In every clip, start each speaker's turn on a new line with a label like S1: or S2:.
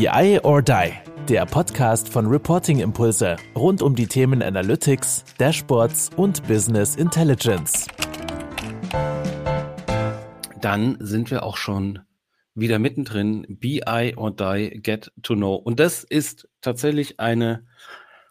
S1: BI or Die, der Podcast von Reporting Impulse rund um die Themen Analytics, Dashboards und Business Intelligence.
S2: Dann sind wir auch schon wieder mittendrin. BI or Die, Get to Know. Und das ist tatsächlich eine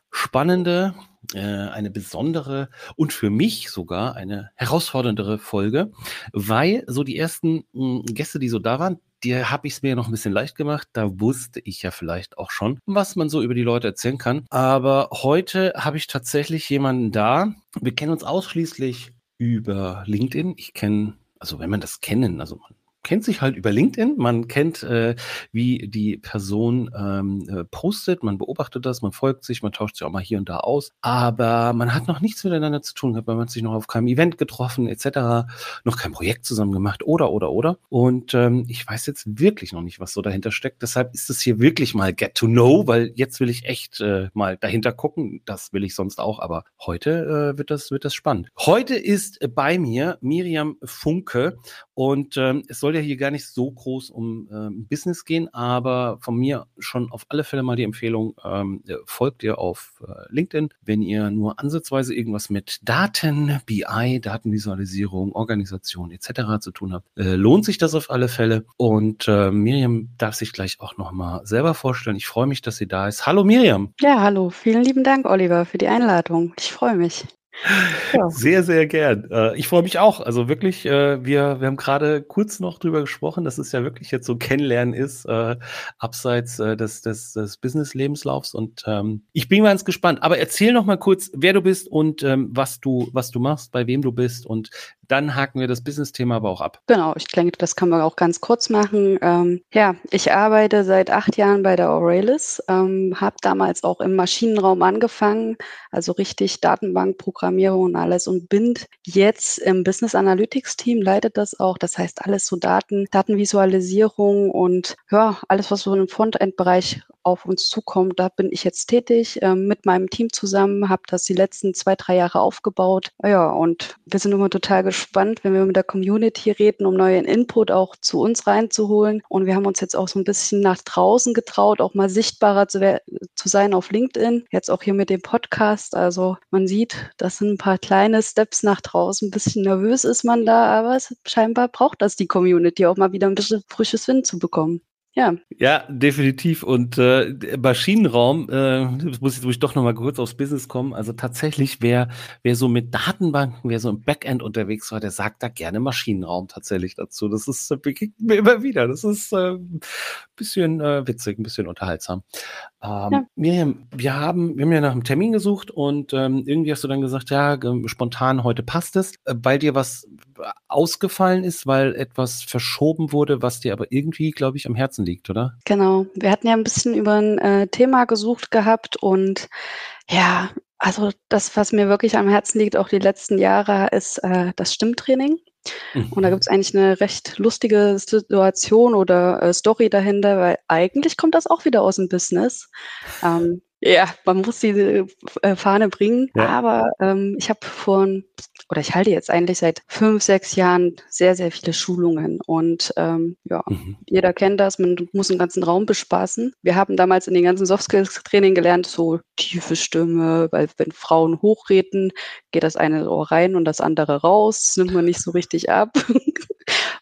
S2: spannende, äh, eine besondere und für mich sogar eine herausforderndere Folge, weil so die ersten mh, Gäste, die so da waren, dir habe ich es mir noch ein bisschen leicht gemacht. Da wusste ich ja vielleicht auch schon, was man so über die Leute erzählen kann. Aber heute habe ich tatsächlich jemanden da. Wir kennen uns ausschließlich über LinkedIn. Ich kenne, also wenn man das kennen, also man kennt sich halt über LinkedIn, man kennt, äh, wie die Person ähm, äh, postet, man beobachtet das, man folgt sich, man tauscht sich auch mal hier und da aus, aber man hat noch nichts miteinander zu tun gehabt, man sich noch auf keinem Event getroffen etc., noch kein Projekt zusammen gemacht oder oder oder. Und ähm, ich weiß jetzt wirklich noch nicht, was so dahinter steckt, deshalb ist es hier wirklich mal Get to Know, weil jetzt will ich echt äh, mal dahinter gucken, das will ich sonst auch, aber heute äh, wird das wird das spannend. Heute ist bei mir Miriam Funke und ähm, es soll ja hier gar nicht so groß um ähm, Business gehen, aber von mir schon auf alle Fälle mal die Empfehlung, ähm, folgt ihr auf äh, LinkedIn, wenn ihr nur ansatzweise irgendwas mit Daten, BI, Datenvisualisierung, Organisation etc. zu tun habt, äh, lohnt sich das auf alle Fälle. Und äh, Miriam darf sich gleich auch nochmal selber vorstellen. Ich freue mich, dass sie da ist. Hallo Miriam.
S3: Ja, hallo. Vielen lieben Dank, Oliver, für die Einladung. Ich freue mich.
S2: Ja. Sehr, sehr gern. Äh, ich freue mich auch. Also wirklich, äh, wir, wir haben gerade kurz noch drüber gesprochen, dass es ja wirklich jetzt so Kennenlernen ist, äh, abseits des, des, des Business-Lebenslaufs. Und ähm, ich bin ganz gespannt. Aber erzähl noch mal kurz, wer du bist und ähm, was du, was du machst, bei wem du bist und dann haken wir das Business-Thema aber auch ab.
S3: Genau, ich denke, das kann man auch ganz kurz machen. Ähm, ja, ich arbeite seit acht Jahren bei der Aurelis, habe damals auch im Maschinenraum angefangen, also richtig Datenbankprogrammierung und alles und bin jetzt im Business Analytics Team, leitet das auch. Das heißt, alles so Daten, Datenvisualisierung und ja, alles, was so im Frontend-Bereich auf uns zukommt. Da bin ich jetzt tätig äh, mit meinem Team zusammen, habe das die letzten zwei, drei Jahre aufgebaut. Ja, und wir sind immer total gespannt, wenn wir mit der Community reden, um neuen Input auch zu uns reinzuholen. Und wir haben uns jetzt auch so ein bisschen nach draußen getraut, auch mal sichtbarer zu, zu sein auf LinkedIn. Jetzt auch hier mit dem Podcast. Also man sieht, das sind ein paar kleine Steps nach draußen. Ein bisschen nervös ist man da, aber es, scheinbar braucht das die Community auch mal wieder ein bisschen frisches Wind zu bekommen. Ja.
S2: Ja, definitiv. Und äh, Maschinenraum, äh, muss ich, muss ich doch nochmal kurz aufs Business kommen. Also tatsächlich, wer, wer so mit Datenbanken, wer so im Backend unterwegs war, der sagt da gerne Maschinenraum tatsächlich dazu. Das ist äh, begegnet mir immer wieder. Das ist äh, bisschen äh, witzig, ein bisschen unterhaltsam. Ähm, ja. Miriam, wir haben, wir haben ja nach einem Termin gesucht und ähm, irgendwie hast du dann gesagt, ja, spontan heute passt es, äh, weil dir was ausgefallen ist, weil etwas verschoben wurde, was dir aber irgendwie, glaube ich, am Herzen liegt, oder?
S3: Genau. Wir hatten ja ein bisschen über ein äh, Thema gesucht gehabt und ja, also das, was mir wirklich am Herzen liegt, auch die letzten Jahre, ist äh, das Stimmtraining. Und da mhm. gibt es eigentlich eine recht lustige Situation oder äh, Story dahinter, weil eigentlich kommt das auch wieder aus dem Business. Ähm, ja, man muss diese äh, Fahne bringen, ja. aber ähm, ich habe vor, oder ich halte jetzt eigentlich seit fünf, sechs Jahren sehr, sehr viele Schulungen und ähm, ja, mhm. jeder kennt das, man muss einen ganzen Raum bespaßen. Wir haben damals in den ganzen Soft-Skills-Training gelernt, so tiefe Stimme, weil wenn Frauen hochreden, geht das eine Ohr rein und das andere raus, das nimmt man nicht so richtig ab.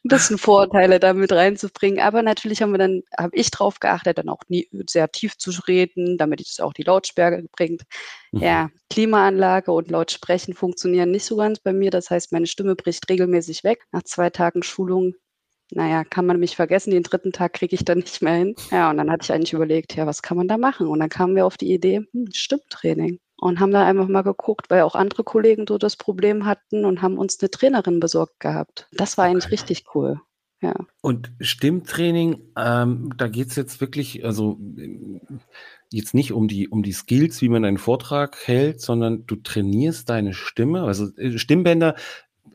S3: ein bisschen Vorurteile damit reinzubringen. Aber natürlich haben wir dann, habe ich darauf geachtet, dann auch nie, sehr tief zu reden, damit es auch die Lautstärke bringt. Mhm. Ja, Klimaanlage und Lautsprechen funktionieren nicht so ganz bei mir. Das heißt, meine Stimme bricht regelmäßig weg. Nach zwei Tagen Schulung naja, kann man mich vergessen, den dritten Tag kriege ich dann nicht mehr hin. Ja, und dann hatte ich eigentlich überlegt, ja, was kann man da machen? Und dann kamen wir auf die Idee, hm, Stimmtraining und haben da einfach mal geguckt, weil auch andere Kollegen so das Problem hatten und haben uns eine Trainerin besorgt gehabt. Das war eigentlich okay. richtig cool. Ja.
S2: Und Stimmtraining, ähm, da geht es jetzt wirklich, also jetzt nicht um die, um die Skills, wie man einen Vortrag hält, sondern du trainierst deine Stimme. Also äh, Stimmbänder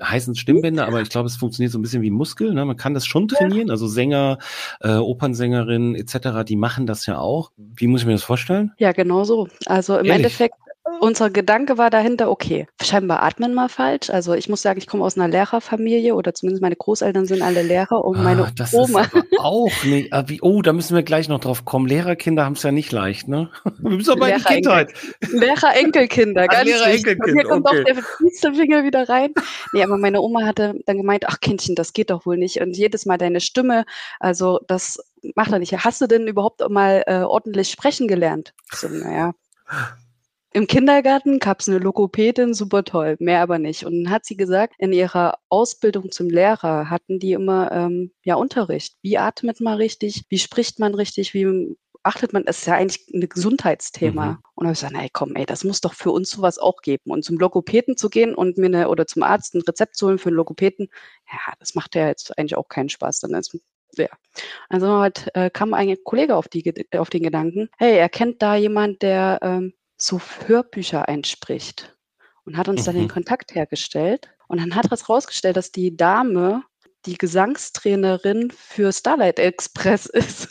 S2: heißen Stimmbänder, aber ich glaube, es funktioniert so ein bisschen wie Muskel. Ne? Man kann das schon trainieren. Also Sänger, äh, Opernsängerinnen etc., die machen das ja auch. Wie muss ich mir das vorstellen?
S3: Ja, genau so. Also im Ehrlich? Endeffekt unser Gedanke war dahinter, okay, scheinbar atmen wir falsch. Also ich muss sagen, ich komme aus einer Lehrerfamilie oder zumindest meine Großeltern sind alle Lehrer und meine
S2: Ah, das
S3: Oma.
S2: ist auch nicht. ah, Oh, da müssen wir gleich noch drauf kommen. Lehrerkinder haben es ja nicht leicht, ne? Wir müssen aber in die Kindheit.
S3: Lehrer Enkelkinder,
S2: Ach,
S3: ganz
S2: Lehrer
S3: wichtig. Und
S2: Enkelkind,
S3: hier kommt
S2: okay.
S3: auch der Finger wieder rein. Nee, aber meine Oma hatte dann gemeint, ach Kindchen, das geht doch wohl nicht. Und jedes Mal deine Stimme, also das macht er nicht. Hast du denn überhaupt mal äh, ordentlich sprechen gelernt? So, naja. Im Kindergarten gab es eine Logopädin, super toll, mehr aber nicht. Und dann hat sie gesagt, in ihrer Ausbildung zum Lehrer hatten die immer ähm, ja Unterricht. Wie atmet man richtig? Wie spricht man richtig? Wie achtet man? Das ist ja eigentlich ein Gesundheitsthema.
S2: Mhm.
S3: Und da habe ich gesagt, ey, komm, ey, das muss doch für uns sowas auch geben. Und zum Logopäden zu gehen und mir eine, oder zum Arzt ein Rezept zu holen für einen Logopäden, ja, das macht ja jetzt eigentlich auch keinen Spaß. Dann ist ja. Also halt, äh, kam ein Kollege auf, die, auf den Gedanken, hey, er kennt da jemand, der ähm, so Hörbücher einspricht und hat uns dann den
S2: Mhm.
S3: Kontakt hergestellt. Und dann hat es rausgestellt, dass die Dame die Gesangstrainerin für Starlight Express ist.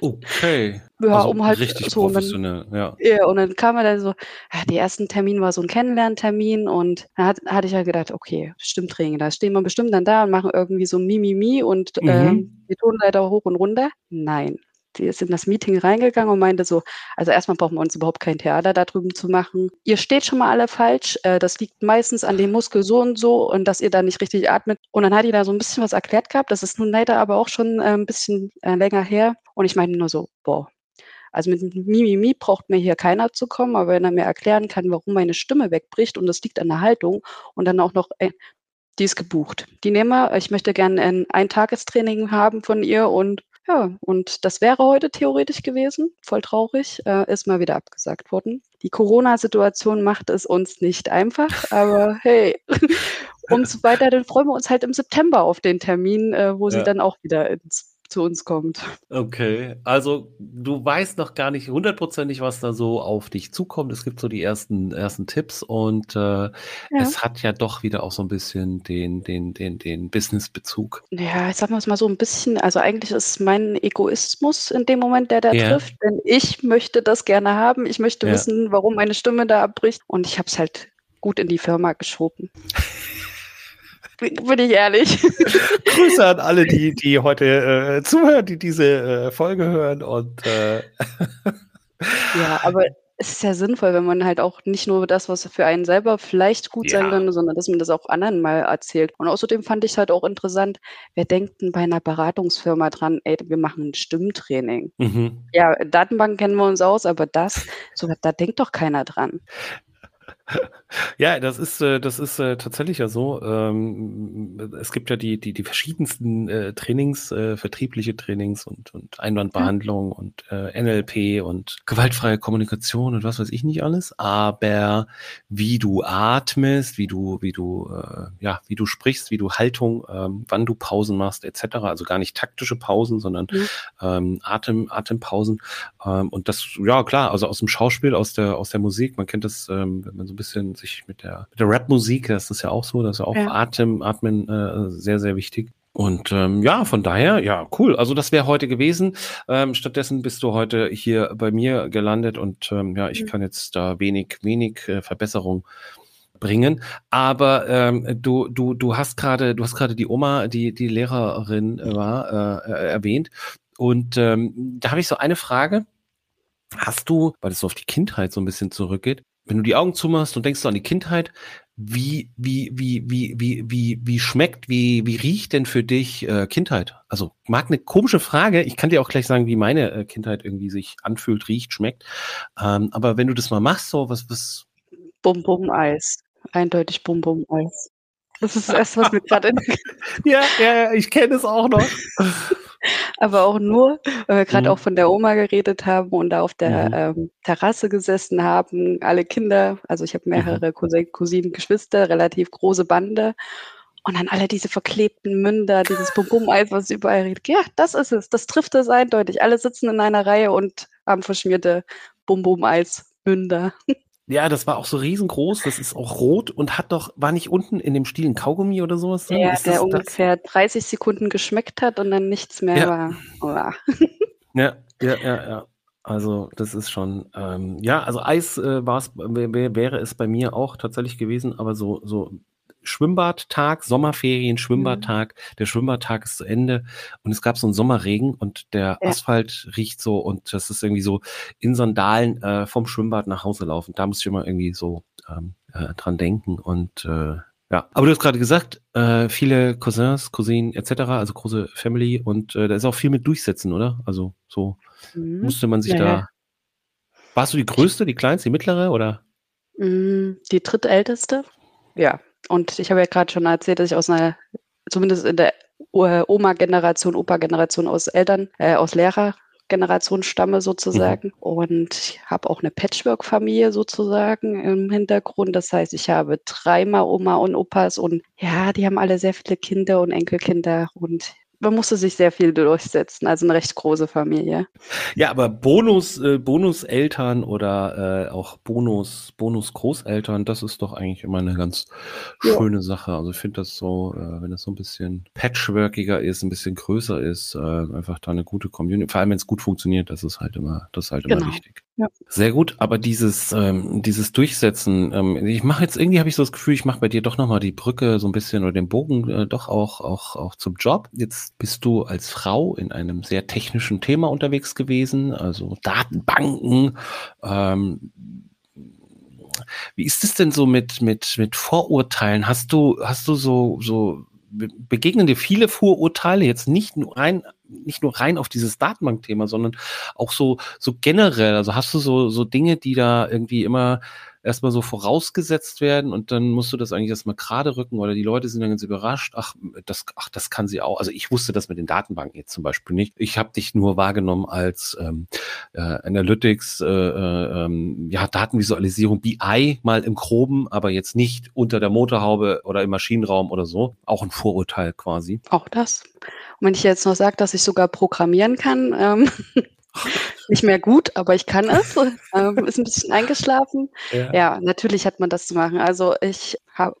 S2: Okay.
S3: ja,
S2: also
S3: um halt
S2: richtig
S3: so. Und dann,
S2: professionell, ja.
S3: ja, und dann kam er dann so, ja, der ersten Termin war so ein Kennenlerntermin und da hat, hatte ich ja gedacht, okay, Stimmtraining, da stehen wir bestimmt dann da und machen irgendwie so Mimimi und
S2: Mhm.
S3: ähm, die Tonleiter hoch und runter. Nein. Die ist in das Meeting reingegangen und meinte so, also erstmal brauchen wir uns überhaupt kein Theater da drüben zu machen. Ihr steht schon mal alle falsch. Äh, das liegt meistens an dem Muskel so und so und dass ihr da nicht richtig atmet. Und dann hat die da so ein bisschen was erklärt gehabt. Das ist nun leider aber auch schon äh, ein bisschen äh, länger her. Und ich meine nur so, boah, also mit Mimimi braucht mir hier keiner zu kommen, aber wenn er mir erklären kann, warum meine Stimme wegbricht und das liegt an der Haltung und dann auch noch, äh, die ist gebucht. Die nehmen wir. Ich möchte gerne ein Eintagestraining haben von ihr und ja, und das wäre heute theoretisch gewesen. Voll traurig. Äh, ist mal wieder abgesagt worden. Die Corona-Situation macht es uns nicht einfach, aber hey, umso weiter, dann freuen wir uns halt im September auf den Termin, äh, wo sie
S2: Ja.
S3: dann auch wieder ins, zu uns kommt.
S2: Okay, also du weißt noch gar nicht hundertprozentig, was da so auf dich zukommt. Es gibt so die ersten, ersten Tipps und äh, es hat ja doch wieder auch so ein bisschen den, den, den, den Business-Bezug.
S3: Ja, ich sag mal es mal so ein bisschen, also eigentlich ist mein Egoismus in dem Moment, der da
S2: Ja.
S3: trifft, denn ich möchte das gerne haben. Ich möchte
S2: Ja.
S3: wissen, warum meine Stimme da abbricht und ich habe es halt gut in die Firma geschoben. Bin ich ehrlich.
S2: Grüße an alle, die, die heute äh, zuhören, die diese äh, Folge hören und äh,
S3: Ja, aber es ist ja sinnvoll, wenn man halt auch nicht nur das, was für einen selber vielleicht gut sein
S2: Ja.
S3: könnte, sondern dass man das auch anderen mal erzählt. Und außerdem fand ich es halt auch interessant, wer denkt denn bei einer Beratungsfirma dran, ey, wir machen ein Stimmtraining.
S2: mhm.
S3: Ja, Datenbank kennen wir uns aus, aber das, so, da denkt doch keiner dran.
S2: Ja, das ist, äh, das ist äh, tatsächlich ja so. Ähm, es gibt ja die, die, die verschiedensten äh, Trainings, vertriebliche Trainings und, und Einwandbehandlung und äh, NLP und gewaltfreie Kommunikation und was weiß ich nicht alles. Aber wie du atmest, wie du, wie du, ja, wie du sprichst, wie du Haltung, ähm, wann du Pausen machst, etc. Also gar nicht taktische Pausen, sondern
S3: Mhm.
S2: ähm, Atem, Atempausen. Und das, ja klar, also aus dem Schauspiel, aus der, aus der Musik, man kennt das, wenn man so ein bisschen sich mit der, mit der Rap-Musik, das ist ja auch so, das ist ja auch
S3: Ja.
S2: Atem, Atmen äh, sehr, sehr wichtig. Und ähm, ja, von daher, ja, cool. Also das wäre heute gewesen. Ähm, stattdessen bist du heute hier bei mir gelandet und ähm, ja, ich
S3: Mhm.
S2: kann jetzt da wenig, wenig äh, Verbesserung bringen. Aber ähm, du, du, du hast gerade, du hast gerade die Oma, die die Lehrerin äh, war, äh, erwähnt. Und ähm, da habe ich so eine Frage. Hast du, weil es so auf die Kindheit so ein bisschen zurückgeht, wenn du die Augen zumachst und denkst so an die Kindheit, wie, wie, wie, wie, wie, wie, wie schmeckt, wie, wie riecht denn für dich äh, Kindheit? Also mag eine komische Frage. Ich kann dir auch gleich sagen, wie meine äh, Kindheit irgendwie sich anfühlt, riecht, schmeckt. Ähm, aber wenn du das mal machst, so was, was,
S3: Bum Bum Eis. Eindeutig Bum Bum Eis. Das ist das erste, was mir gerade in
S2: ja, ja, ja, ich kenne es auch noch.
S3: aber auch nur, weil wir gerade
S2: Mhm.
S3: auch von der Oma geredet haben und da auf der
S2: Mhm.
S3: ähm, Terrasse gesessen haben, alle Kinder, also ich habe
S2: Mhm.
S3: mehrere Cousin, Cousinen, Geschwister, relativ große Bande und dann alle diese verklebten Münder, dieses Bum Bum Eis, was überall redet. Ja, das ist es, das trifft es eindeutig. Alle sitzen in einer Reihe und haben verschmierte Bum Bum Eis Münder.
S2: Ja, das war auch so riesengroß. Das ist auch rot und hat doch, war nicht unten in dem Stiel ein Kaugummi oder sowas drin?
S3: Der,
S2: ist
S3: der
S2: das, das?
S3: ungefähr 30 Sekunden geschmeckt hat und dann nichts mehr
S2: Ja.
S3: war. Uah.
S2: Ja, ja, ja, ja. Also das ist schon, ähm, ja, also Eis äh, war's, wär, wäre es bei mir auch tatsächlich gewesen, aber so, so Schwimmbadtag, Sommerferien, Schwimmbadtag, mhm. der Schwimmbadtag ist zu Ende und es gab so einen Sommerregen und der ja. Asphalt riecht so und das ist irgendwie so in Sandalen äh, vom Schwimmbad nach Hause laufen. Da muss ich immer irgendwie so ähm, äh, dran denken und äh, ja, aber du hast gerade gesagt, äh, viele Cousins, Cousinen etc., also große Family und äh, da ist auch viel mit Durchsetzen, oder? Also so mhm. musste man sich ja, da. Warst du die größte, die kleinste, die mittlere oder?
S3: Mm, die drittälteste. Ja. Und ich habe ja gerade schon erzählt, dass ich aus einer, zumindest in der Oma-Generation, Opa-Generation aus Eltern, äh, aus Lehrer Generation stamme sozusagen mhm. und ich habe auch eine Patchwork-Familie sozusagen im Hintergrund. Das heißt, ich habe dreimal Oma und Opas und ja, die haben alle sehr viele Kinder und Enkelkinder und man musste sich sehr viel durchsetzen, also eine recht große Familie.
S2: Ja, aber Bonus, äh, Bonuseltern oder äh, auch Bonus, Bonus-Großeltern, das ist doch eigentlich immer eine ganz ja. schöne Sache. Also ich finde das so, äh, wenn es so ein bisschen patchworkiger ist, ein bisschen größer ist, äh, einfach da eine gute Community, vor allem wenn es gut funktioniert, das ist halt immer, das ist halt genau. immer wichtig. Ja. Sehr gut, aber dieses, ähm, dieses Durchsetzen, ähm, ich mache jetzt irgendwie habe ich so das Gefühl, ich mache bei dir doch nochmal die Brücke so ein bisschen oder den Bogen äh, doch auch, auch, auch zum Job. Jetzt bist du als Frau in einem sehr technischen Thema unterwegs gewesen, also Datenbanken. Ähm, wie ist es denn so mit, mit, mit Vorurteilen? Hast du, hast du so, so begegnen dir viele Vorurteile jetzt nicht nur rein nicht nur rein auf dieses Datenbankthema, sondern auch so so generell. Also hast du so so Dinge, die da irgendwie immer erstmal so vorausgesetzt werden und dann musst du das eigentlich erstmal gerade rücken oder die Leute sind dann ganz überrascht, ach, das, ach, das kann sie auch. Also ich wusste das mit den Datenbanken jetzt zum Beispiel nicht. Ich habe dich nur wahrgenommen als ähm, äh, Analytics, äh, äh, ähm, ja, Datenvisualisierung, BI mal im Groben, aber jetzt nicht unter der Motorhaube oder im Maschinenraum oder so. Auch ein Vorurteil quasi.
S3: Auch das. Und wenn ich jetzt noch sage, dass ich sogar programmieren kann, ähm, nicht mehr gut, aber ich kann es. ähm, ist ein bisschen eingeschlafen. Ja. ja. natürlich hat man das zu machen. Also ich habe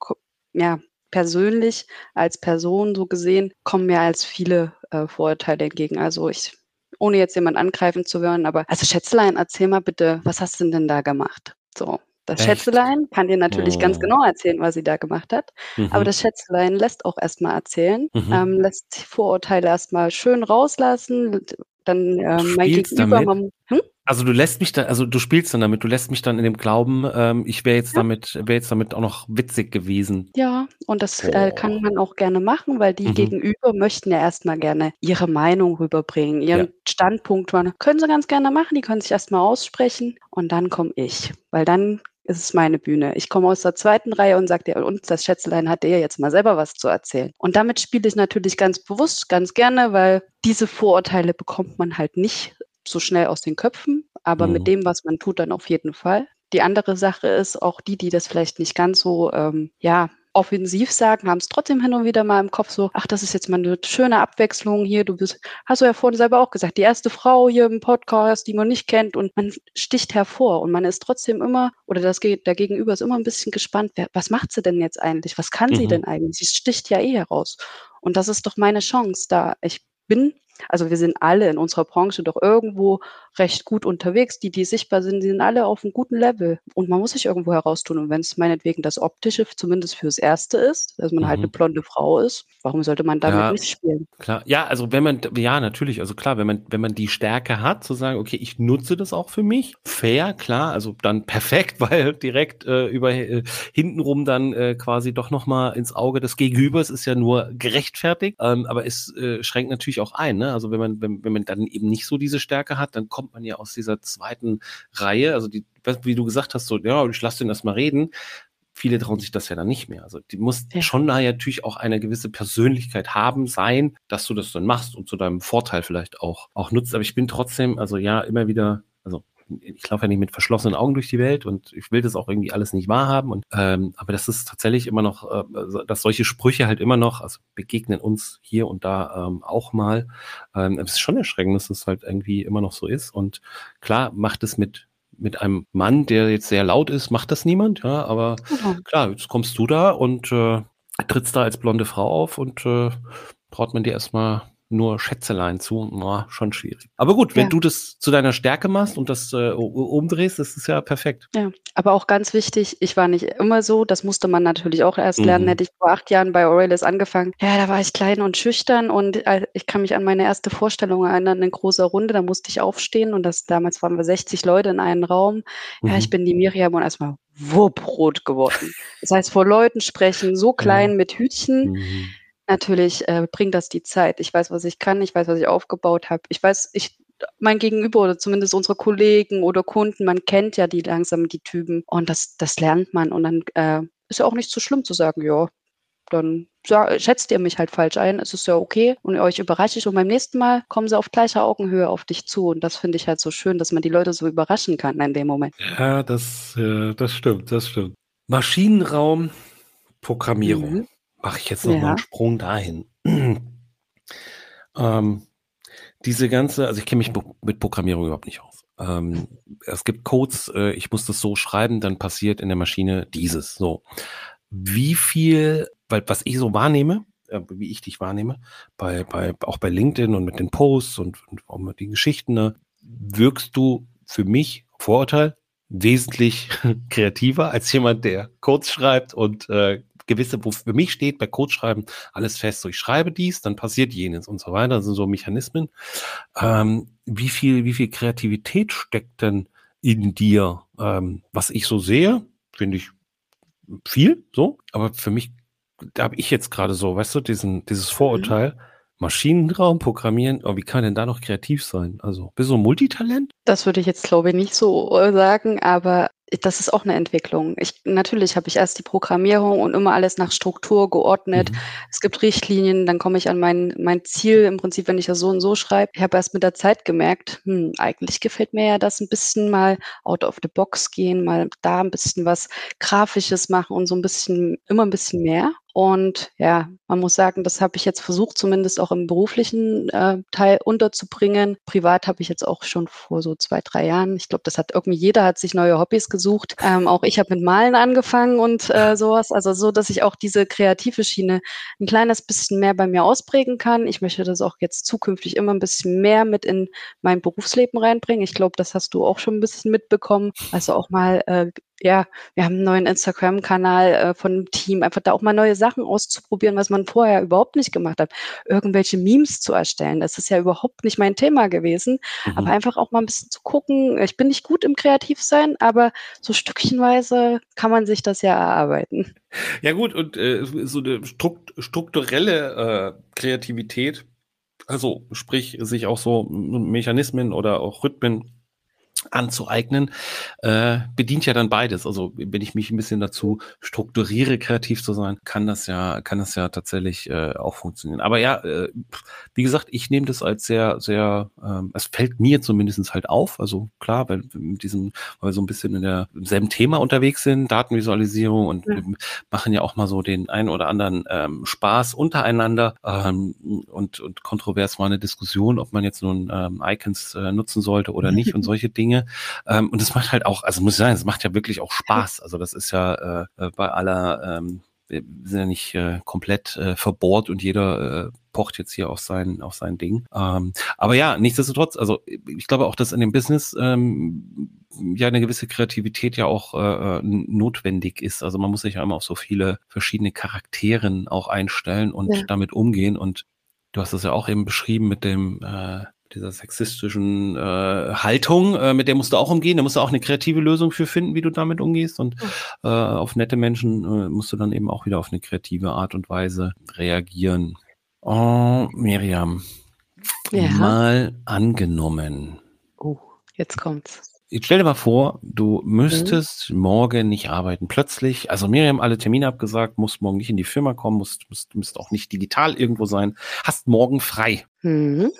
S3: ja persönlich als Person so gesehen kommen mir als viele äh, Vorurteile entgegen. Also ich ohne jetzt jemand angreifen zu wollen, aber also Schätzlein, erzähl mal bitte, was hast du denn da gemacht? So, das Echt? Schätzelein kann dir natürlich oh. ganz genau erzählen, was sie da gemacht hat. Mhm. Aber das Schätzelein lässt auch erstmal erzählen, mhm. ähm, lässt Vorurteile erstmal schön rauslassen, dann ähm, mein Gegenüber. Man,
S2: hm? Also du lässt mich da, also du spielst dann damit, du lässt mich dann in dem Glauben, ähm, ich wäre jetzt ja. damit, wäre jetzt damit auch noch witzig gewesen.
S3: Ja, und das äh, kann man auch gerne machen, weil die mhm. Gegenüber möchten ja erstmal gerne ihre Meinung rüberbringen, ihren ja. Standpunkt. Können sie ganz gerne machen, die können sich erstmal aussprechen und dann komme ich. Weil dann es ist meine Bühne. Ich komme aus der zweiten Reihe und sage dir, und das Schätzelein hat dir jetzt mal selber was zu erzählen. Und damit spiele ich natürlich ganz bewusst, ganz gerne, weil diese Vorurteile bekommt man halt nicht so schnell aus den Köpfen, aber mhm. mit dem, was man tut, dann auf jeden Fall. Die andere Sache ist auch die, die das vielleicht nicht ganz so, ähm, ja, offensiv sagen, haben es trotzdem hin und wieder mal im Kopf so, ach, das ist jetzt mal eine schöne Abwechslung hier. Du bist, hast du ja vorhin selber auch gesagt, die erste Frau hier im Podcast, die man nicht kennt und man sticht hervor und man ist trotzdem immer, oder das der Gegenüber ist immer ein bisschen gespannt, wer, was macht sie denn jetzt eigentlich? Was kann mhm. sie denn eigentlich? Sie sticht ja eh heraus. Und das ist doch meine Chance da. Ich bin also wir sind alle in unserer Branche doch irgendwo recht gut unterwegs. Die, die sichtbar sind, die sind alle auf einem guten Level. Und man muss sich irgendwo heraustun. Und wenn es meinetwegen das Optische zumindest fürs Erste ist, dass man halt mhm. halt eine blonde Frau ist, warum sollte man damit ja, nicht spielen?
S2: Klar, ja, also wenn man, ja, natürlich, also klar, wenn man, wenn man die Stärke hat, zu sagen, okay, ich nutze das auch für mich, fair, klar, also dann perfekt, weil direkt äh, über äh, hintenrum dann äh, quasi doch nochmal ins Auge des Gegenübers ist ja nur gerechtfertigt, ähm, aber es äh, schränkt natürlich auch ein, ne? Also wenn man, wenn, wenn man dann eben nicht so diese Stärke hat, dann kommt man ja aus dieser zweiten Reihe, also die, wie du gesagt hast, so, ja, ich lasse den erstmal reden. Viele trauen sich das ja dann nicht mehr. Also die muss ja. schon da natürlich auch eine gewisse Persönlichkeit haben, sein, dass du das dann machst und zu deinem Vorteil vielleicht auch, auch nutzt. Aber ich bin trotzdem, also ja, immer wieder, ich laufe ja nicht mit verschlossenen Augen durch die Welt und ich will das auch irgendwie alles nicht wahrhaben. Und ähm, aber das ist tatsächlich immer noch, äh, dass solche Sprüche halt immer noch, also begegnen uns hier und da ähm, auch mal. Ähm, es ist schon erschreckend, dass es halt irgendwie immer noch so ist. Und klar macht es mit mit einem Mann, der jetzt sehr laut ist, macht das niemand, ja, aber mhm. klar, jetzt kommst du da und äh, trittst da als blonde Frau auf und äh, traut man dir erstmal nur Schätzelein zu, na, schon schwierig. Aber gut, wenn ja. du das zu deiner Stärke machst und das äh, umdrehst, das ist ja perfekt.
S3: Ja, aber auch ganz wichtig, ich war nicht immer so, das musste man natürlich auch erst lernen. Mhm. Hätte ich vor acht Jahren bei Aurelis angefangen, ja, da war ich klein und schüchtern und äh, ich kann mich an meine erste Vorstellung erinnern, in großer Runde, da musste ich aufstehen und das damals waren wir 60 Leute in einem Raum. Mhm. Ja, ich mhm. bin die Miriam und erstmal wupp rot geworden. Das heißt, vor Leuten sprechen, so klein ja. mit Hütchen. Mhm Natürlich äh, bringt das die Zeit. Ich weiß, was ich kann, ich weiß, was ich aufgebaut habe. Ich weiß, ich mein Gegenüber oder zumindest unsere Kollegen oder Kunden, man kennt ja die langsam die Typen und das, das lernt man und dann äh, ist ja auch nicht so schlimm zu sagen, ja, dann schätzt ihr mich halt falsch ein, es ist ja okay und euch überrasche ich und beim nächsten Mal kommen sie auf gleicher Augenhöhe auf dich zu und das finde ich halt so schön, dass man die Leute so überraschen kann in dem Moment.
S2: Ja, das, äh, das stimmt, das stimmt. Maschinenraum, Programmierung. Mhm mache ich jetzt noch ja. einen Sprung dahin. ähm, diese ganze, also ich kenne mich mit Programmierung überhaupt nicht aus. Ähm, es gibt Codes, äh, ich muss das so schreiben, dann passiert in der Maschine dieses. So, wie viel, weil was ich so wahrnehme, äh, wie ich dich wahrnehme, bei, bei auch bei LinkedIn und mit den Posts und, und auch mit den Geschichten, ne, wirkst du für mich Vorurteil wesentlich kreativer als jemand, der Codes schreibt und äh, gewisse, wo für mich steht bei Code schreiben, alles fest, so ich schreibe dies, dann passiert jenes und so weiter, das sind so Mechanismen. Ähm, wie viel, wie viel Kreativität steckt denn in dir? Ähm, was ich so sehe, finde ich viel, so, aber für mich, da habe ich jetzt gerade so, weißt du, diesen, dieses mhm. Vorurteil, mhm. Maschinenraum programmieren, aber wie kann denn da noch kreativ sein? Also, bist du ein Multitalent?
S3: Das würde ich jetzt, glaube ich, nicht so äh, sagen, aber das ist auch eine Entwicklung. Ich, natürlich habe ich erst die Programmierung und immer alles nach Struktur geordnet. Mhm. Es gibt Richtlinien, dann komme ich an mein, mein Ziel im Prinzip, wenn ich das so und so schreibe. Ich habe erst mit der Zeit gemerkt, hm, eigentlich gefällt mir ja das ein bisschen mal out of the box gehen, mal da ein bisschen was Grafisches machen und so ein bisschen, immer ein bisschen mehr. Und ja, man muss sagen, das habe ich jetzt versucht, zumindest auch im beruflichen äh, Teil unterzubringen. Privat habe ich jetzt auch schon vor so zwei, drei Jahren. Ich glaube, das hat irgendwie jeder hat sich neue Hobbys gesucht. Ähm, auch ich habe mit Malen angefangen und äh, sowas. Also so, dass ich auch diese kreative Schiene ein kleines bisschen mehr bei mir ausprägen kann. Ich möchte das auch jetzt zukünftig immer ein bisschen mehr mit in mein Berufsleben reinbringen. Ich glaube, das hast du auch schon ein bisschen mitbekommen. Also auch mal äh, ja, wir haben einen neuen Instagram-Kanal äh, von dem Team, einfach da auch mal neue Sachen auszuprobieren, was man vorher überhaupt nicht gemacht hat. Irgendwelche Memes zu erstellen, das ist ja überhaupt nicht mein Thema gewesen. Mhm. Aber einfach auch mal ein bisschen zu gucken. Ich bin nicht gut im Kreativsein, aber so stückchenweise kann man sich das ja erarbeiten.
S2: Ja gut, und äh, so eine strukt strukturelle äh, Kreativität, also sprich sich auch so Mechanismen oder auch Rhythmen anzueignen, äh, bedient ja dann beides. Also wenn ich mich ein bisschen dazu strukturiere, kreativ zu sein, kann das ja, kann das ja tatsächlich äh, auch funktionieren. Aber ja, äh, wie gesagt, ich nehme das als sehr, sehr, ähm, es fällt mir zumindestens halt auf. Also klar, weil mit diesem, weil wir so ein bisschen in der im selben Thema unterwegs sind, Datenvisualisierung und ja. machen ja auch mal so den einen oder anderen ähm, Spaß untereinander ähm, und, und kontrovers war eine Diskussion, ob man jetzt nun ähm, Icons äh, nutzen sollte oder nicht und solche Dinge. Dinge. Ähm, und es macht halt auch, also muss ich sagen, es macht ja wirklich auch Spaß. Also das ist ja äh, äh, bei aller, ähm, wir sind ja nicht äh, komplett äh, verbohrt und jeder äh, pocht jetzt hier auf sein, auf sein Ding. Ähm, aber ja, nichtsdestotrotz, also ich glaube auch, dass in dem Business ähm, ja eine gewisse Kreativität ja auch äh, äh notwendig ist. Also man muss sich ja immer auf so viele verschiedene Charakteren auch einstellen und ja. damit umgehen. Und du hast das ja auch eben beschrieben mit dem äh, dieser sexistischen äh, Haltung, äh, mit der musst du auch umgehen. Da musst du auch eine kreative Lösung für finden, wie du damit umgehst. Und äh, auf nette Menschen äh, musst du dann eben auch wieder auf eine kreative Art und Weise reagieren. Oh, Miriam. Ja. Mal angenommen.
S3: Oh, jetzt kommt's.
S2: Jetzt stell dir mal vor, du müsstest mhm. morgen nicht arbeiten. Plötzlich, also Miriam alle Termine abgesagt, musst morgen nicht in die Firma kommen, musst, musst, musst auch nicht digital irgendwo sein, hast morgen frei. Mhm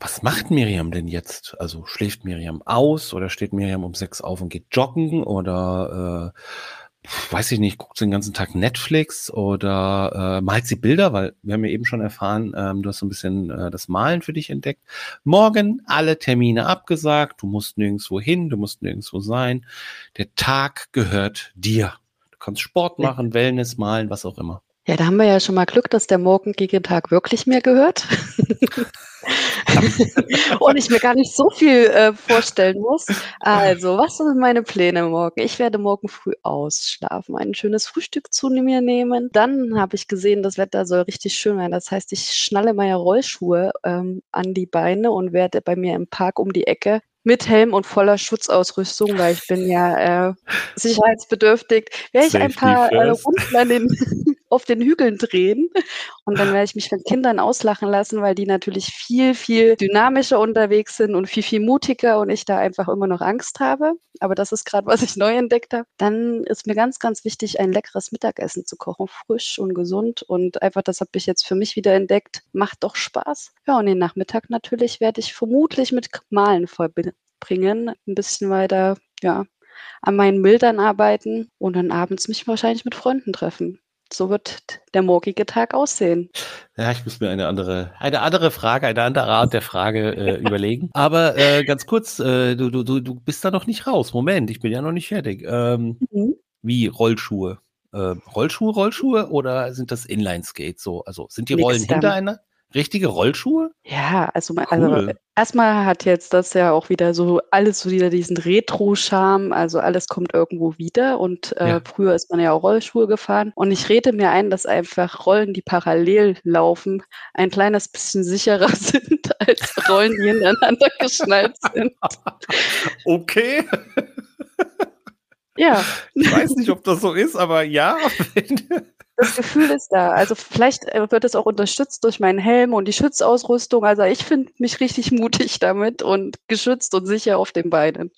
S2: was macht Miriam denn jetzt? Also schläft Miriam aus oder steht Miriam um sechs auf und geht joggen oder äh, weiß ich nicht, guckt sie den ganzen Tag Netflix oder äh, malt sie Bilder, weil wir haben ja eben schon erfahren, ähm, du hast so ein bisschen äh, das Malen für dich entdeckt. Morgen alle Termine abgesagt, du musst nirgendwo hin, du musst nirgendwo sein. Der Tag gehört dir. Du kannst Sport machen, Wellness malen, was auch immer.
S3: Ja, da haben wir ja schon mal Glück, dass der morgige Tag wirklich mir gehört. und ich mir gar nicht so viel äh, vorstellen muss. Also, was sind meine Pläne morgen? Ich werde morgen früh ausschlafen, ein schönes Frühstück zu mir nehmen. Dann habe ich gesehen, das Wetter soll richtig schön werden. Das heißt, ich schnalle meine Rollschuhe ähm, an die Beine und werde bei mir im Park um die Ecke mit Helm und voller Schutzausrüstung, weil ich bin ja äh, sicherheitsbedürftig, werde ich ein paar äh, Runden an den, auf den Hügeln drehen und dann werde ich mich mit Kindern auslachen lassen, weil die natürlich viel, viel dynamischer unterwegs sind und viel, viel mutiger und ich da einfach immer noch Angst habe. Aber das ist gerade, was ich neu entdeckt habe. Dann ist mir ganz, ganz wichtig, ein leckeres Mittagessen zu kochen, frisch und gesund und einfach, das habe ich jetzt für mich wieder entdeckt, macht doch Spaß. Ja, und den Nachmittag natürlich werde ich vermutlich mit Malen verbringen, ein bisschen weiter, ja, an meinen Bildern arbeiten und dann abends mich wahrscheinlich mit Freunden treffen so wird der morgige Tag aussehen.
S2: Ja, ich muss mir eine andere, eine andere Frage, eine andere Art der Frage äh, überlegen. Aber äh, ganz kurz, äh, du, du, du bist da noch nicht raus. Moment, ich bin ja noch nicht fertig. Ähm, mhm. Wie Rollschuhe? Äh, Rollschuhe, Rollschuhe oder sind das Inline-Skates so? Also sind die Rollen hintereinander? Richtige Rollschuhe?
S3: Ja, also, also cool. also erstmal hat jetzt das ja auch wieder so alles so wieder diesen Retro-Charme, also alles kommt irgendwo wieder und äh, ja. früher ist man ja auch Rollschuhe gefahren und ich rede mir ein, dass einfach Rollen, die parallel laufen, ein kleines bisschen sicherer sind als Rollen, die hintereinander geschnallt sind.
S2: Okay.
S3: Ja.
S2: Ich weiß nicht, ob das so ist, aber ja
S3: das Gefühl ist da. Also vielleicht äh, wird es auch unterstützt durch meinen Helm und die Schutzausrüstung. Also ich finde mich richtig mutig damit und geschützt und sicher auf den Beinen.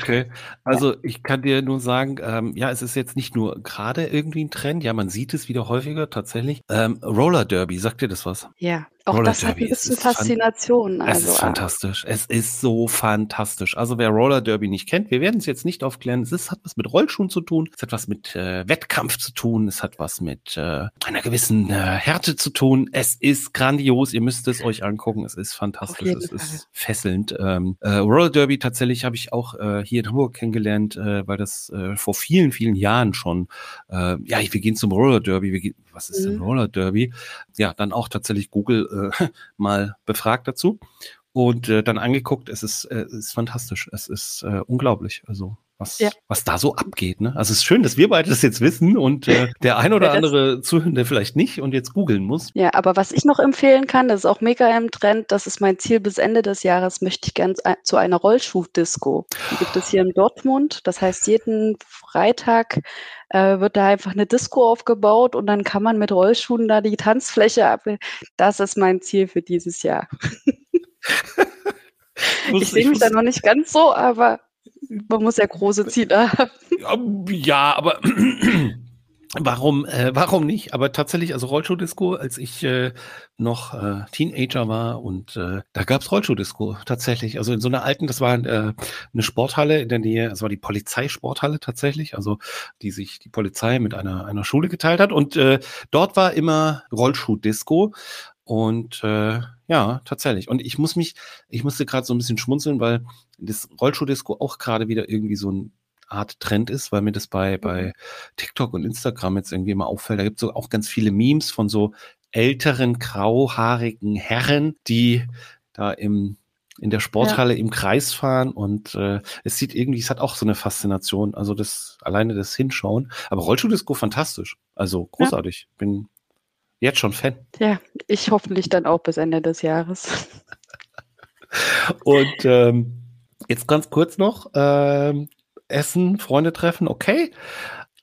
S2: Okay, also ich kann dir nur sagen, ähm, ja, es ist jetzt nicht nur gerade irgendwie ein Trend, ja, man sieht es wieder häufiger tatsächlich. Ähm, Roller Derby, sagt dir das was?
S3: Ja, auch Roller das hat ein bisschen Faszination.
S2: Also, es ist fantastisch. Es ist so fantastisch. Also wer Roller Derby nicht kennt, wir werden es jetzt nicht aufklären. Es ist, hat was mit Rollschuhen zu tun. Es hat was mit äh, Wettkampf zu tun. Es hat was mit äh, einer gewissen äh, Härte zu tun. Es ist grandios. Ihr müsst es euch angucken. Es ist fantastisch. Es Fall. ist fesselnd. Ähm, äh, Roller Derby tatsächlich habe ich auch äh, hier in Hamburg kennengelernt, äh, weil das vor vielen, vielen Jahren schon, ja, wir gehen zum Roller Derby. Wir gehen, was ist mhm. denn Roller Derby? Ja, dann auch tatsächlich Google äh, mal befragt dazu und äh, dann angeguckt. Es ist, äh, ist fantastisch. Es ist äh, unglaublich. Also was, ja. was da so abgeht. Ne? Also es ist schön, dass wir beide das jetzt wissen und äh, der ein oder ja, andere Zuhörende vielleicht nicht und jetzt googeln muss.
S3: Ja, aber was ich noch empfehlen kann, das ist auch mega im Trend, das ist mein Ziel bis Ende des Jahres, möchte ich gern zu einer Rollschuh-Disco. Die gibt es hier in Dortmund. Das heißt, jeden Freitag äh, wird da einfach eine Disco aufgebaut und dann kann man mit Rollschuhen da die Tanzfläche ab. Das ist mein Ziel für dieses Jahr. ich sehe mich da noch nicht ganz so, aber man muss ja große Ziele
S2: haben. Ja, aber Warum, äh, warum nicht? Aber tatsächlich, also Rollschuh-Disco, als ich äh, noch äh, Teenager war und äh, da gab's Rollschuh-Disco tatsächlich. Also in so einer alten, das war äh, eine Sporthalle in der Nähe, das war die Polizeisporthalle tatsächlich, also die sich die Polizei mit einer, einer Schule geteilt hat. Und äh, dort war immer Rollschuh-Disco. Und äh, ja, tatsächlich. Und ich muss mich, ich musste gerade so ein bisschen schmunzeln, weil das Rollschuh-Disco auch gerade wieder irgendwie so ein Art Trend ist, weil mir das bei, bei mhm. TikTok und Instagram jetzt irgendwie immer auffällt. Da gibt es so auch ganz viele Memes von so älteren, grauhaarigen Herren, die da im in der Sporthalle ja. im Kreis fahren und äh, es sieht irgendwie, es hat auch so eine Faszination, also das alleine das Hinschauen. Aber Rollschuh-Disco fantastisch, also großartig. Ja. Bin jetzt schon Fan.
S3: Ja, ich hoffentlich dann auch bis Ende des Jahres.
S2: und ähm, jetzt ganz kurz noch, ähm, Essen, Freunde treffen, okay.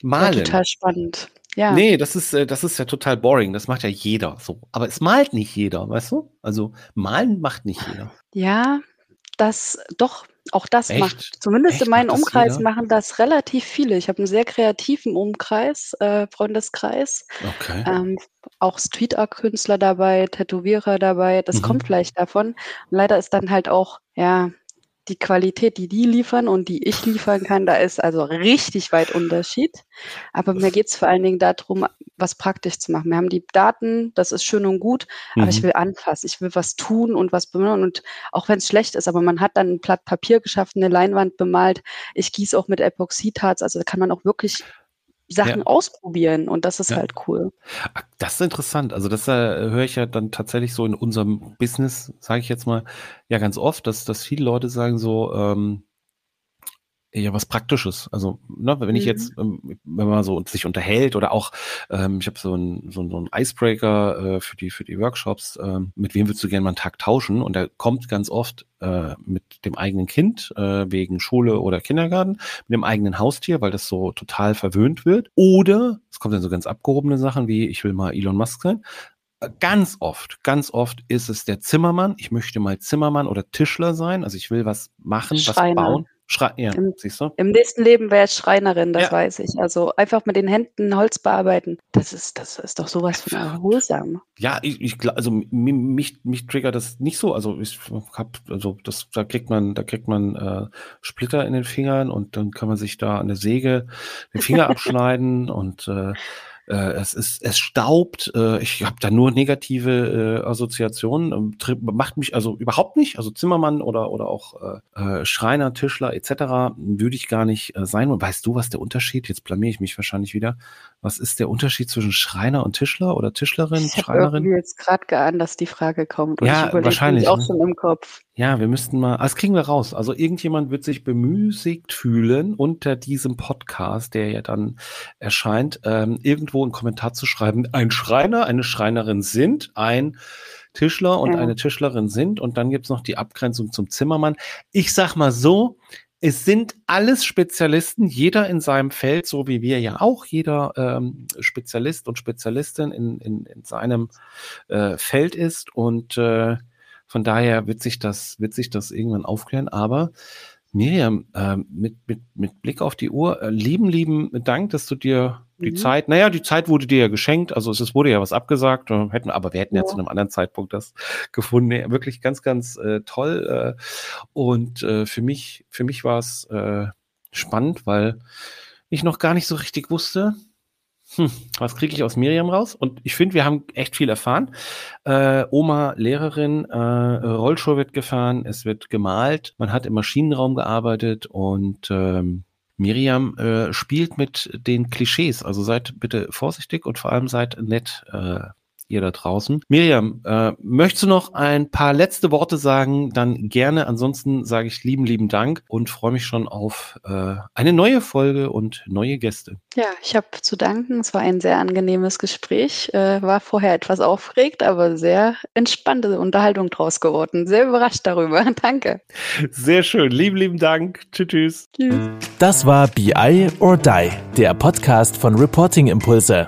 S3: Malen. Ja, total spannend. Ja.
S2: Nee, das ist, äh, das ist ja total boring. Das macht ja jeder so. Aber es malt nicht jeder, weißt du? Also malen macht nicht jeder.
S3: Ja, das doch, auch das Echt? macht, zumindest Echt? in meinem Umkreis jeder? machen das relativ viele. Ich habe einen sehr kreativen Umkreis, äh, Freundeskreis.
S2: Okay.
S3: Ähm, auch Street Art Künstler dabei, Tätowierer dabei. Das mhm. kommt vielleicht davon. Und leider ist dann halt auch, ja, die Qualität, die die liefern und die ich liefern kann, da ist also richtig weit Unterschied. Aber mir geht es vor allen Dingen darum, was praktisch zu machen. Wir haben die Daten, das ist schön und gut, mhm. aber ich mhm. will anfassen, ich will was tun und was bemalen. Und auch wenn es schlecht ist, aber man hat dann ein Blatt Papier geschaffen, eine Leinwand bemalt. Ich gieße auch mit Epoxidharz, also da kann man auch wirklich Sachen
S2: Ja.
S3: ausprobieren und das ist
S2: Ja.
S3: halt cool.
S2: Das ist interessant. Also das äh, höre ich ja dann tatsächlich so in unserem Business, sage ich jetzt mal, ja ganz oft, dass, dass viele Leute sagen so, ähm, ja, was Praktisches. Also, ne, wenn ich
S3: Mhm.
S2: jetzt, ähm, wenn man so sich unterhält oder auch, ähm, ich habe so einen so, so einen Icebreaker äh, für die für die Workshops, ähm, mit wem würdest du gerne mal einen Tag tauschen? Und der kommt ganz oft äh, mit dem eigenen Kind äh, wegen Schule oder Kindergarten, mit dem eigenen Haustier, weil das so total verwöhnt wird. Oder es kommt dann so ganz abgehobene Sachen wie, ich will mal Elon Musk sein. Äh, Ganz oft, ganz oft ist es der Zimmermann. Ich möchte mal Zimmermann oder Tischler sein. Also ich will was machen, was
S3: Schreiner.
S2: bauen. Schrei ja,
S3: Im-
S2: siehst du?
S3: Im nächsten Leben wäre ich Schreinerin, das
S2: Ja.
S3: weiß ich. Also einfach mit den Händen Holz bearbeiten. Das ist, das ist doch sowas von erholsam.
S2: Ja, ich, ich also mi- mich, mich triggert das nicht so. Also ich hab, also das, da kriegt man, da kriegt man äh, Splitter in den Fingern und dann kann man sich da an der Säge den Finger abschneiden und äh, äh, es ist, es staubt. Äh, ich habe da nur negative äh, Assoziationen. Ähm, macht mich also überhaupt nicht. Also Zimmermann oder oder auch äh, äh, Schreiner, Tischler etc. würde ich gar nicht äh, sein. Und weißt du, was der Unterschied? Jetzt blamier ich mich wahrscheinlich wieder. Was ist der Unterschied zwischen Schreiner und Tischler oder Tischlerin,
S3: Ich habe jetzt gerade geahnt, dass die Frage kommt. Und
S2: Ja,
S3: ich
S2: wahrscheinlich,
S3: mich auch
S2: ne?
S3: schon im Kopf.
S2: Ja, wir müssten mal, ah, das kriegen wir raus. Also irgendjemand wird sich bemüßigt fühlen, unter diesem Podcast, der ja dann erscheint, ähm, irgendwo einen Kommentar zu schreiben. Ein Schreiner, eine Schreinerin sind, ein Tischler und
S3: Ja.
S2: eine Tischlerin sind. Und dann gibt's noch die Abgrenzung zum Zimmermann. Ich sag mal so, es sind alles Spezialisten, jeder in seinem Feld, so wie wir ja auch, jeder ähm, Spezialist und Spezialistin in, in, in seinem äh, Feld ist. Und äh, von daher wird sich das, wird sich das irgendwann aufklären. Aber Miriam, ähm, mit, mit, mit Blick auf die Uhr, äh, lieben, lieben Dank, dass du dir die
S3: Mhm.
S2: Zeit, naja, die Zeit wurde dir ja geschenkt, also es, es wurde ja was abgesagt, äh, hätten, aber wir hätten ja.
S3: Ja.
S2: zu einem anderen Zeitpunkt das gefunden. Nee, wirklich ganz, ganz äh, toll. Äh, und äh, für mich, für mich war es äh, spannend, weil ich noch gar nicht so richtig wusste, hm, was kriege ich aus Miriam raus? Und ich finde, wir haben echt viel erfahren. Äh, Oma, Lehrerin, äh, Rollschuh wird gefahren, es wird gemalt, man hat im Maschinenraum gearbeitet und ähm, Miriam äh, spielt mit den Klischees. Also seid bitte vorsichtig und vor allem seid nett, äh, ihr da draußen. Miriam, äh, möchtest du noch ein paar letzte Worte sagen? Dann gerne. Ansonsten sage ich lieben, lieben Dank und freue mich schon auf äh, eine neue Folge und neue Gäste.
S3: Ja, ich habe zu danken. Es war ein sehr angenehmes Gespräch. Äh, war vorher etwas aufgeregt, aber sehr entspannte Unterhaltung draus geworden. Sehr überrascht darüber. Danke.
S2: Sehr schön. Lieben, lieben Dank. Tschüss, tschüss.
S3: Tschüss.
S1: Das war BI or Die, der Podcast von Reporting Impulse.